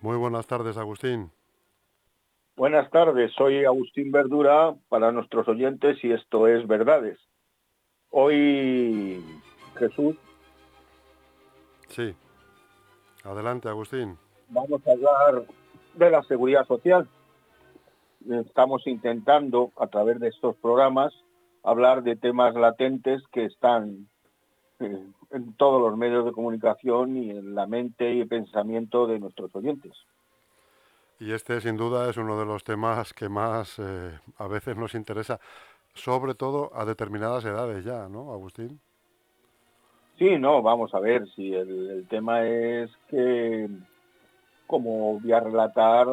Muy buenas tardes, Agustín. Buenas tardes, soy Agustín Verdura para nuestros oyentes y esto es Verdades. Hoy, Jesús. Sí. Adelante, Agustín. Vamos a hablar de la seguridad social. Estamos intentando, a través de estos programas, hablar de temas latentes que están eh, en todos los medios de comunicación y en la mente y el pensamiento de nuestros oyentes. Y este, sin duda, es uno de los temas que más eh, a veces nos interesa, sobre todo a determinadas edades ya, ¿no, Agustín? Sí, no, vamos a ver, si el, tema es que, como voy a relatar,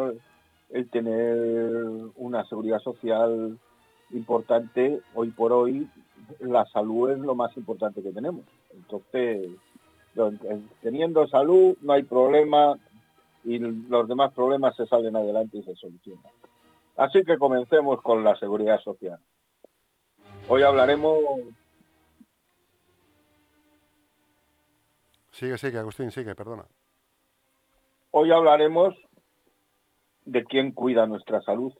el tener una seguridad social importante, hoy por hoy, la salud es lo más importante que tenemos. Entonces, teniendo salud no hay problema y los demás problemas se salen adelante y se solucionan. Así que comencemos con la seguridad social. Hoy hablaremos... Sigue, sigue, Agustín, sigue, perdona. Hoy hablaremos de quién cuida nuestra salud.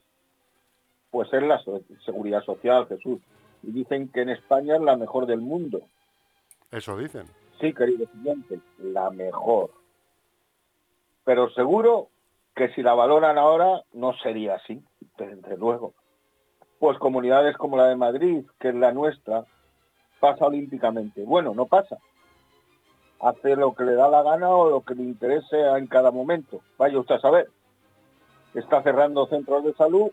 Pues es la seguridad social, Jesús. Y dicen que en España es la mejor del mundo. Eso dicen. Sí, querido estudiante, la mejor. Pero seguro que si la valoran ahora no sería así, desde luego. Pues comunidades como la de Madrid, que es la nuestra, pasa olímpicamente. Bueno, no pasa. Hace lo que le da la gana o lo que le interese en cada momento. Vaya usted a saber. Está cerrando centros de salud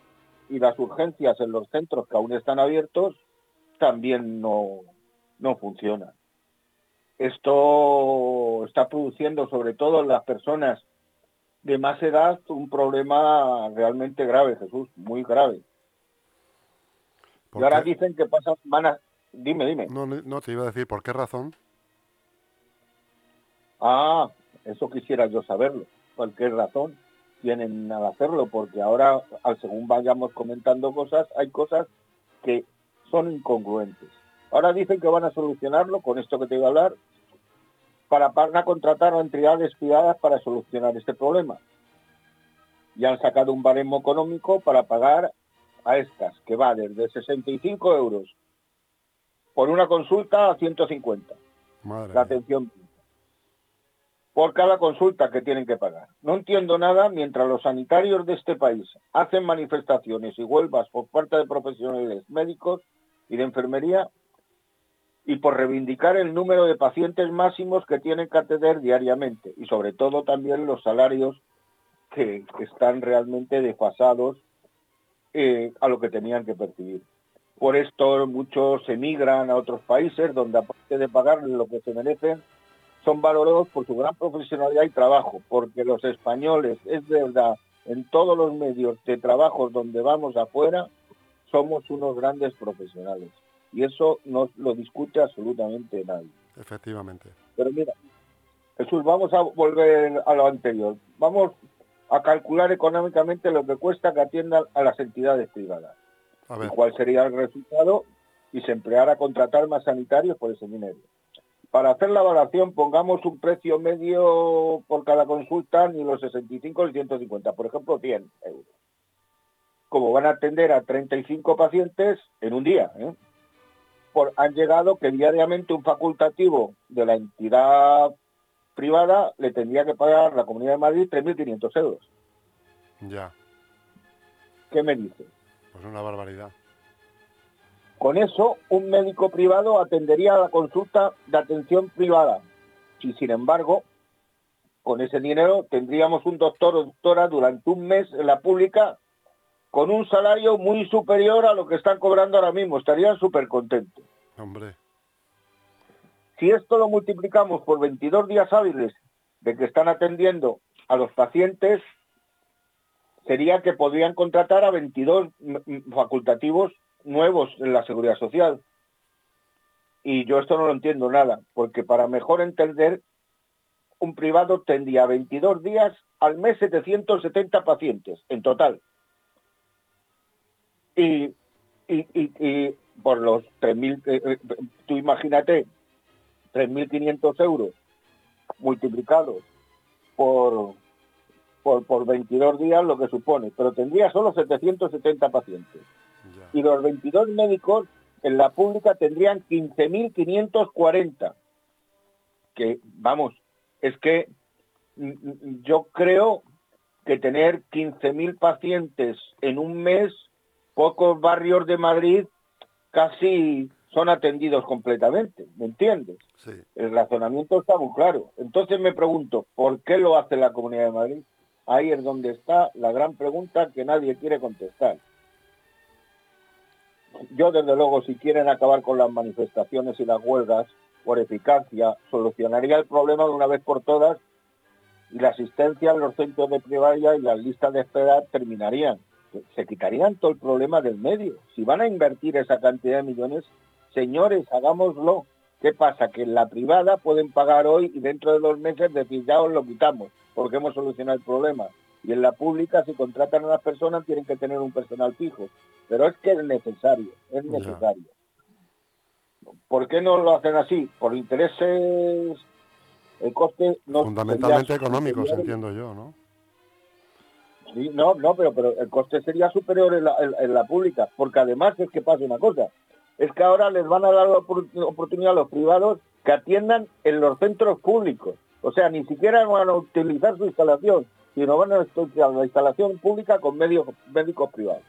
y las urgencias en los centros que aún están abiertos también no, no funcionan. Esto está produciendo sobre todo en las personas de más edad un problema realmente grave, Jesús, muy grave. Y ahora dicen que pasan semanas... Dime, dime. No, no, te iba a decir, ¿por qué razón? Ah, eso quisiera yo saberlo. Cualquier razón tienen al hacerlo, porque ahora, al según vayamos comentando cosas, hay cosas que son incongruentes. Ahora dicen que van a solucionarlo con esto que te iba a hablar, para, para contratar a entidades privadas para solucionar este problema. Y han sacado un baremo económico para pagar a estas, que va desde 65 euros por una consulta a 150. la atención por cada consulta que tienen que pagar. No entiendo nada mientras los sanitarios de este país hacen manifestaciones y huelgas por parte de profesionales médicos y de enfermería y por reivindicar el número de pacientes máximos que tienen que atender diariamente y sobre todo también los salarios que, están realmente desfasados eh, a lo que tenían que percibir. Por esto muchos emigran a otros países donde aparte de pagar lo que se merecen, son valorados por su gran profesionalidad y trabajo, porque los españoles, es verdad, en todos los medios de trabajo donde vamos afuera, somos unos grandes profesionales. Y eso no lo discute absolutamente nadie. Efectivamente. Pero mira, Jesús, vamos a volver a lo anterior. Vamos a calcular económicamente lo que cuesta que atiendan a las entidades privadas. cuál sería el resultado y se empleara a contratar más sanitarios por ese dinero. Para hacer la evaluación pongamos un precio medio por cada consulta, ni los 65 ni 150, por ejemplo 100 euros. Como van a atender a 35 pacientes en un día, ¿eh? han llegado que diariamente un facultativo de la entidad privada le tendría que pagar la Comunidad de Madrid 3.500 euros. Ya. ¿Qué me dice? Pues una barbaridad. Con eso, un médico privado atendería a la consulta de atención privada. Si, sin embargo, con ese dinero tendríamos un doctor o doctora durante un mes en la pública con un salario muy superior a lo que están cobrando ahora mismo. Estarían súper contentos. Hombre. Si esto lo multiplicamos por 22 días hábiles de que están atendiendo a los pacientes, sería que podrían contratar a 22 facultativos nuevos en la seguridad social. Y yo esto no lo entiendo nada, porque para mejor entender, un privado tendría 22 días al mes 770 pacientes en total. Y, por los 3.000, eh, eh, tú imagínate, 3.500 euros multiplicados por, por, por 22 días, lo que supone, pero tendría solo 770 pacientes. Y los 22 médicos en la pública tendrían 15.540. Que, vamos, es que mm, mm, yo creo que tener 15.000 pacientes en un mes, pocos barrios de Madrid casi son atendidos completamente, ¿me entiendes? El razonamiento está muy claro. Entonces me pregunto, ¿por qué lo hace la Comunidad de Madrid? Ahí es donde está la gran pregunta que nadie quiere contestar. Yo, desde luego, si quieren acabar con las manifestaciones y las huelgas, por eficacia, solucionaría el problema de una vez por todas y la asistencia en los centros de primaria y las listas de espera terminarían. Se quitarían todo el problema del medio. Si van a invertir esa cantidad de millones, señores, hagámoslo. ¿Qué pasa? Que en la privada pueden pagar hoy y dentro de dos meses decir ya os lo quitamos porque hemos solucionado el problema. Y en la pública, si contratan a las personas, tienen que tener un personal fijo. Pero es que es necesario, es necesario. ¿Por qué no lo hacen así? Por intereses, el coste no Fundamentalmente económicos, entiendo yo, ¿no? Sí, no, no, pero, pero el coste sería superior en la, en la pública, porque además es que pasa una cosa, es que ahora les van a dar la oportunidad a los privados que atiendan en los centros públicos. O sea, ni siquiera van a utilizar su instalación, sino van a utilizar la instalación pública con medios médicos privados.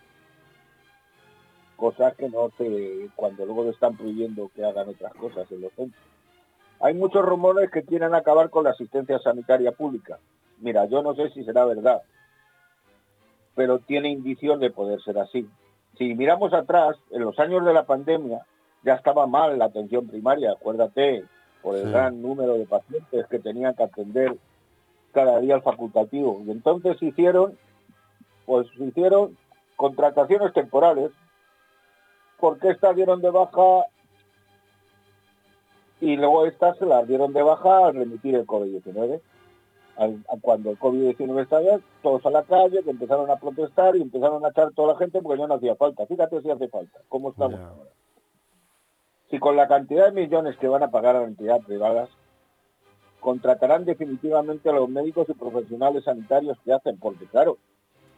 Cosas que no se, cuando luego le están prohibiendo que hagan otras cosas en los centros. Hay muchos rumores que quieren acabar con la asistencia sanitaria pública. Mira, yo no sé si será verdad, pero tiene indicios de poder ser así. Si miramos atrás, en los años de la pandemia ya estaba mal la atención primaria, acuérdate, por el gran número de pacientes que tenían que atender cada día el facultativo. Y entonces hicieron, pues hicieron contrataciones temporales, porque estas dieron de baja y luego estas se las dieron de baja al remitir el COVID-19. Cuando el COVID-19 estaba, todos a la calle, que empezaron a protestar y empezaron a echar toda la gente porque ya no hacía falta. Fíjate si hace falta, cómo estamos ahora si con la cantidad de millones que van a pagar a las entidades privadas, contratarán definitivamente a los médicos y profesionales sanitarios que hacen, porque claro,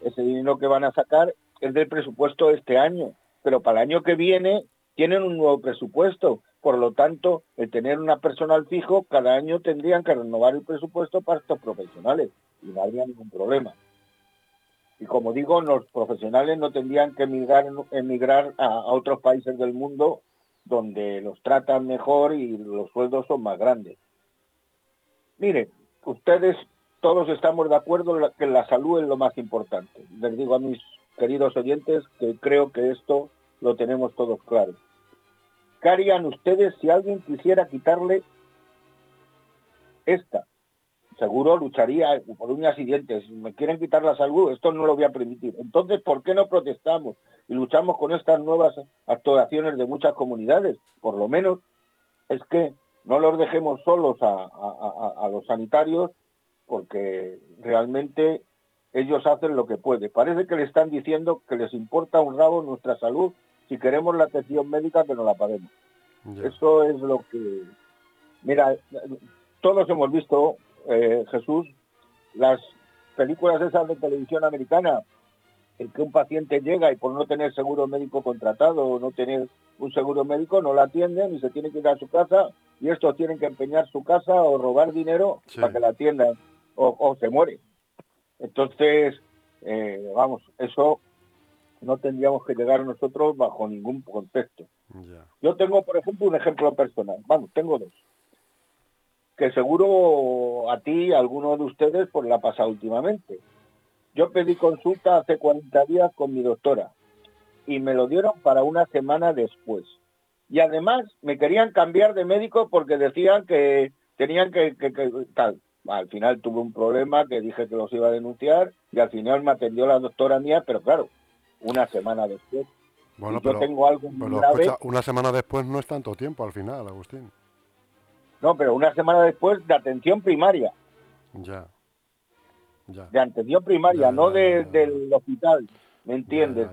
ese dinero que van a sacar es del presupuesto de este año, pero para el año que viene tienen un nuevo presupuesto, por lo tanto, el tener una personal fijo, cada año tendrían que renovar el presupuesto para estos profesionales y no habría ningún problema. Y como digo, los profesionales no tendrían que emigrar, a, otros países del mundo donde los tratan mejor y los sueldos son más grandes. Mire, ustedes todos estamos de acuerdo que la salud es lo más importante. Les digo a mis queridos oyentes que creo que esto lo tenemos todos claro. ¿Qué harían ustedes si alguien quisiera quitarle esta? seguro lucharía por uñas y dientes. Me quieren quitar la salud, esto no lo voy a permitir. Entonces, ¿por qué no protestamos y luchamos con estas nuevas actuaciones de muchas comunidades? Por lo menos es que no los dejemos solos a, los sanitarios porque realmente ellos hacen lo que pueden. Parece que le están diciendo que les importa un rabo nuestra salud si queremos la atención médica que no la paguemos. Eso es lo que... Mira, todos hemos visto eh, Jesús, las películas esas de televisión americana, el que un paciente llega y por no tener seguro médico contratado o no tener un seguro médico no la atienden y se tiene que ir a su casa y estos tienen que empeñar su casa o robar dinero para que la atiendan o, se muere. Entonces, eh, vamos, eso no tendríamos que llegar nosotros bajo ningún contexto. Yo tengo, por ejemplo, un ejemplo personal. Vamos, tengo dos que seguro a ti, a alguno de ustedes, pues la ha pasado últimamente. Yo pedí consulta hace 40 días con mi doctora y me lo dieron para una semana después. Y además me querían cambiar de médico porque decían que tenían que, tal. Al final tuve un problema que dije que los iba a denunciar y al final me atendió la doctora mía, pero claro, una semana después. Bueno, pero, tengo algo una semana después no es tanto tiempo al final, Agustín. No, pero una semana después de atención primaria. Ya. ya. De atención primaria, no del hospital. ¿Me entiendes?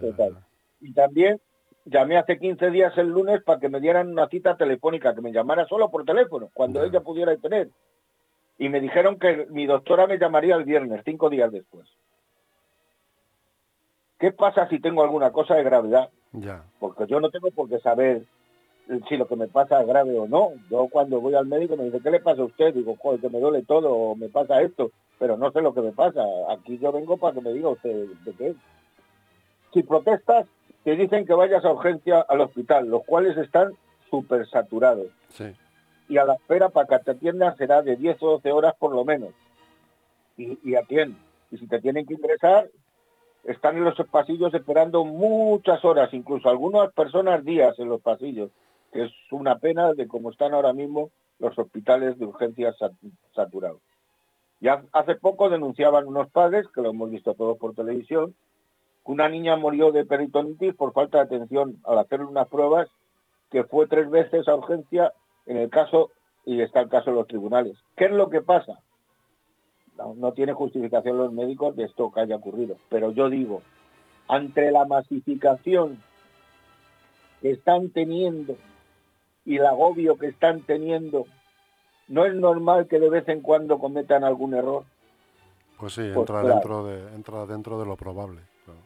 Y también llamé hace 15 días el lunes para que me dieran una cita telefónica, que me llamara solo por teléfono, cuando ella pudiera tener. Y me dijeron que mi doctora me llamaría el viernes, cinco días después. ¿Qué pasa si tengo alguna cosa de gravedad? Ya. Porque yo no tengo por qué saber si lo que me pasa es grave o no. Yo cuando voy al médico me dice, ¿qué le pasa a usted? Digo, joder, que me duele todo o me pasa esto, pero no sé lo que me pasa. Aquí yo vengo para que me diga usted de qué. Si protestas, te dicen que vayas a urgencia al hospital, los cuales están súper saturados. Sí. Y a la espera para que te atiendan será de 10 o 12 horas por lo menos. Y, y atienden. Y si te tienen que ingresar, están en los pasillos esperando muchas horas, incluso algunas personas días en los pasillos, que es una pena de cómo están ahora mismo los hospitales de urgencias saturados. Ya hace poco denunciaban unos padres, que lo hemos visto todos por televisión, que una niña murió de peritonitis por falta de atención al hacerle unas pruebas, que fue tres veces a urgencia en el caso, y está el caso de los tribunales. ¿Qué es lo que pasa? No, tiene justificación los médicos de esto que haya ocurrido. Pero yo digo, ante la masificación que están teniendo y el agobio que están teniendo, ¿no es normal que de vez en cuando cometan algún error? Pues sí, pues entra, dentro, de, entra dentro de lo probable. Claro.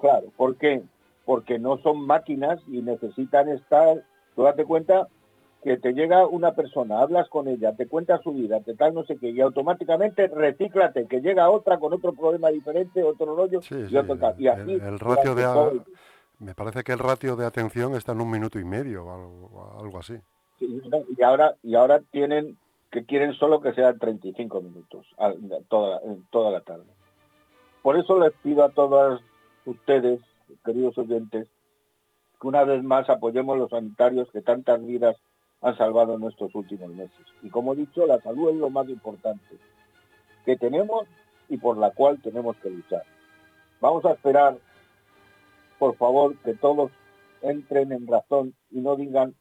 claro, ¿por qué? Porque no son máquinas y necesitan estar, tú date cuenta que te llega una persona, hablas con ella, te cuenta su vida, te tal no sé qué, y automáticamente recíclate, que llega otra con otro problema diferente, otro rollo, y otro tal. Y así, el, ratio de... Me parece que el ratio de atención está en un minuto y medio o algo, así. y ahora y ahora tienen que quieren solo que sean 35 minutos toda, toda la tarde. Por eso les pido a todos ustedes, queridos oyentes, que una vez más apoyemos los sanitarios que tantas vidas han salvado nuestros últimos meses. Y como he dicho, la salud es lo más importante que tenemos y por la cual tenemos que luchar. Vamos a esperar, por favor, que todos entren en razón y no digan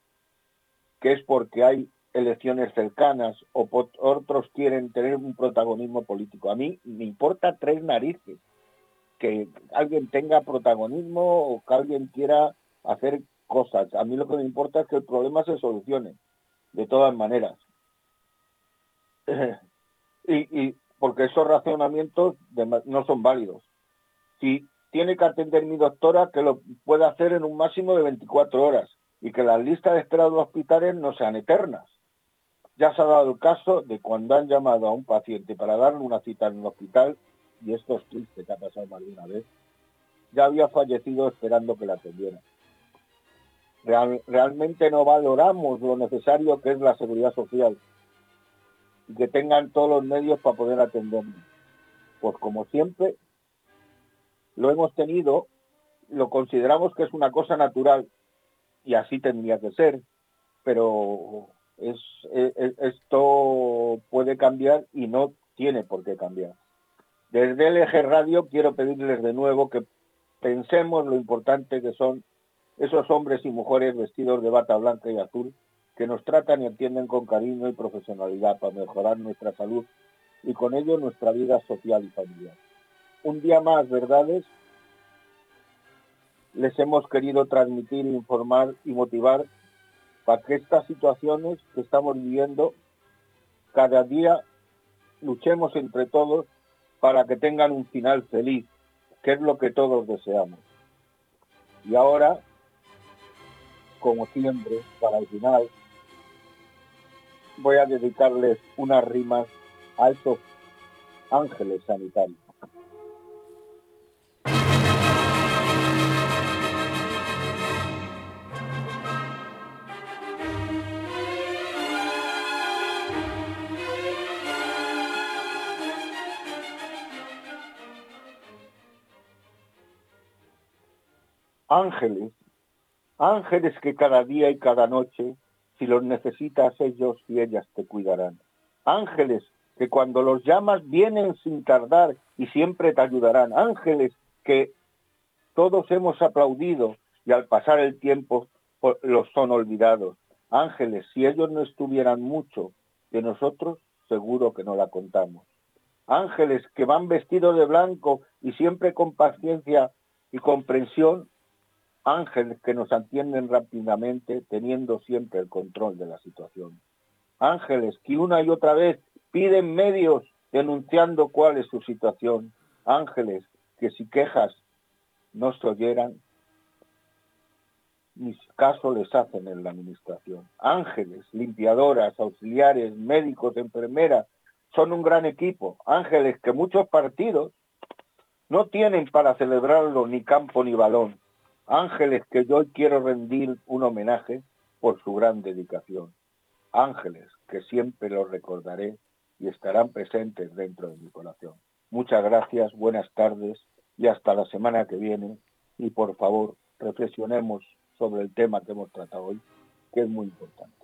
que es porque hay elecciones cercanas o otros quieren tener un protagonismo político. A mí me importa tres narices que alguien tenga protagonismo o que alguien quiera hacer cosas. A mí lo que me importa es que el problema se solucione, de todas maneras. y, porque esos razonamientos no son válidos. Si tiene que atender mi doctora, que lo pueda hacer en un máximo de 24 horas y que las listas de espera hospitales no sean eternas. Ya se ha dado el caso de cuando han llamado a un paciente para darle una cita en un hospital, y esto es triste, que ha pasado más de una vez, ya había fallecido esperando que la atendieran realmente no valoramos lo necesario que es la seguridad social y que tengan todos los medios para poder atendernos. Pues como siempre, lo hemos tenido, lo consideramos que es una cosa natural y así tendría que ser, pero es, esto puede cambiar y no tiene por qué cambiar. Desde el eje radio quiero pedirles de nuevo que pensemos lo importante que son esos hombres y mujeres vestidos de bata blanca y azul que nos tratan y atienden con cariño y profesionalidad para mejorar nuestra salud y con ello nuestra vida social y familiar. Un día más, verdades, les hemos querido transmitir, informar y motivar para que estas situaciones que estamos viviendo cada día luchemos entre todos para que tengan un final feliz, que es lo que todos deseamos. Y ahora como siempre, para el final, voy a dedicarles unas rimas a esos ángeles sanitarios. Ángeles Ángeles que cada día y cada noche, si los necesitas ellos y ellas te cuidarán. Ángeles que cuando los llamas vienen sin tardar y siempre te ayudarán. Ángeles que todos hemos aplaudido y al pasar el tiempo los son olvidados. Ángeles, si ellos no estuvieran mucho de nosotros, seguro que no la contamos. Ángeles que van vestidos de blanco y siempre con paciencia y comprensión, ángeles que nos atienden rápidamente teniendo siempre el control de la situación. Ángeles que una y otra vez piden medios denunciando cuál es su situación. Ángeles que si quejas no se oyeran, ni caso les hacen en la administración. Ángeles, limpiadoras, auxiliares, médicos, enfermeras, son un gran equipo. Ángeles que muchos partidos no tienen para celebrarlo ni campo ni balón. Ángeles que yo hoy quiero rendir un homenaje por su gran dedicación. Ángeles que siempre los recordaré y estarán presentes dentro de mi corazón. Muchas gracias, buenas tardes y hasta la semana que viene. Y por favor, reflexionemos sobre el tema que hemos tratado hoy, que es muy importante.